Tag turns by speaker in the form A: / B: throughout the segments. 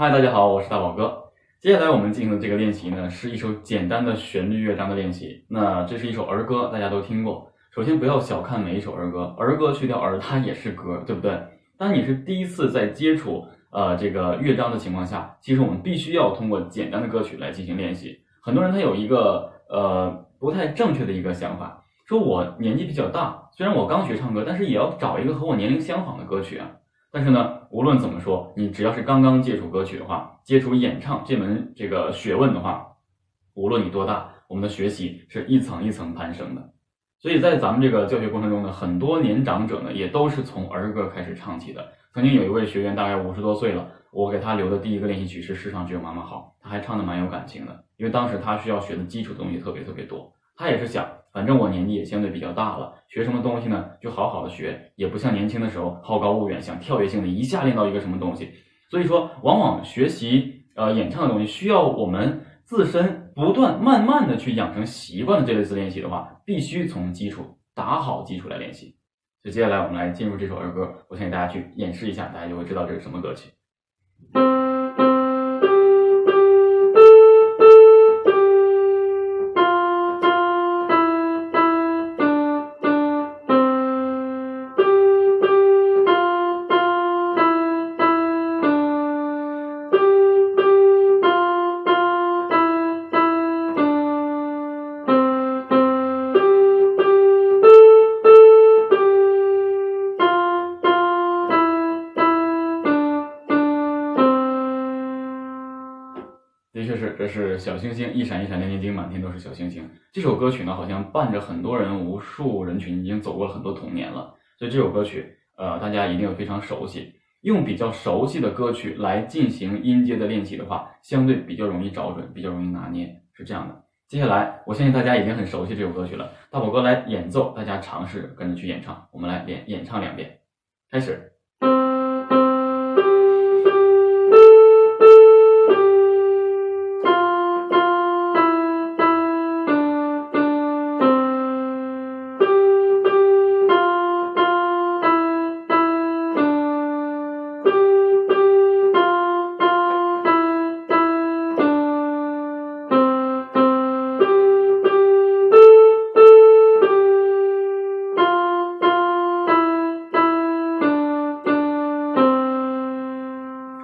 A: 嗨，大家好，我是大宝哥。接下来我们进行的这个练习呢，是一首简单的旋律乐章的练习。那这是一首儿歌，大家都听过。首先不要小看每一首儿歌，儿歌去掉儿，它也是歌，对不对？当你是第一次在接触呃这个乐章的情况下，其实我们必须要通过简单的歌曲来进行练习。很多人他有一个呃不太正确的一个想法，说我年纪比较大，虽然我刚学唱歌，但是也要找一个和我年龄相仿的歌曲啊。但是呢，无论怎么说，你只要是刚刚接触歌曲的话，接触演唱这门这个学问的话，无论你多大，我们的学习是一层一层攀升的。所以在咱们这个教学过程中呢，很多年长者呢，也都是从儿歌开始唱起的。曾经有一位学员，大概五十多岁了，我给他留的第一个练习曲是《世上只有妈妈好》，他还唱的蛮有感情的，因为当时他需要学的基础东西特别特别多。他也是想，反正我年纪也相对比较大了，学什么东西呢，就好好的学，也不像年轻的时候好高骛远，想跳跃性的一下练到一个什么东西。所以说，往往学习呃演唱的东西，需要我们自身不断慢慢的去养成习惯的这类似练习的话，必须从基础打好基础来练习。所以接下来我们来进入这首儿歌，我先给大家去演示一下，大家就会知道这是什么歌曲。的确是，这是小星星一闪一闪亮晶晶，满天都是小星星。这首歌曲呢，好像伴着很多人、无数人群已经走过了很多童年了。所以这首歌曲，呃，大家一定非常熟悉。用比较熟悉的歌曲来进行音阶的练习的话，相对比较容易找准，比较容易拿捏，是这样的。接下来，我相信大家已经很熟悉这首歌曲了。大宝哥来演奏，大家尝试跟着去演唱。我们来演演唱两遍，开始。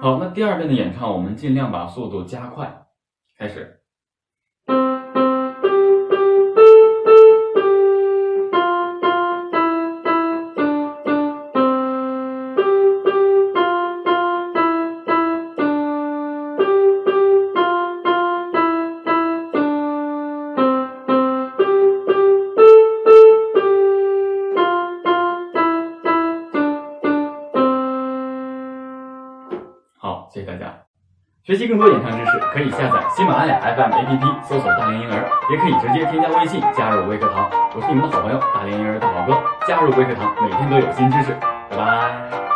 A: 好，那第二遍的演唱，我们尽量把速度加快，开始。好，谢谢大家。学习更多演唱知识，可以下载喜马拉雅 FM APP，搜索“大连婴儿”，也可以直接添加微信加入微课堂。我是你们的好朋友大连婴儿大宝哥，加入微课堂，每天都有新知识。拜拜。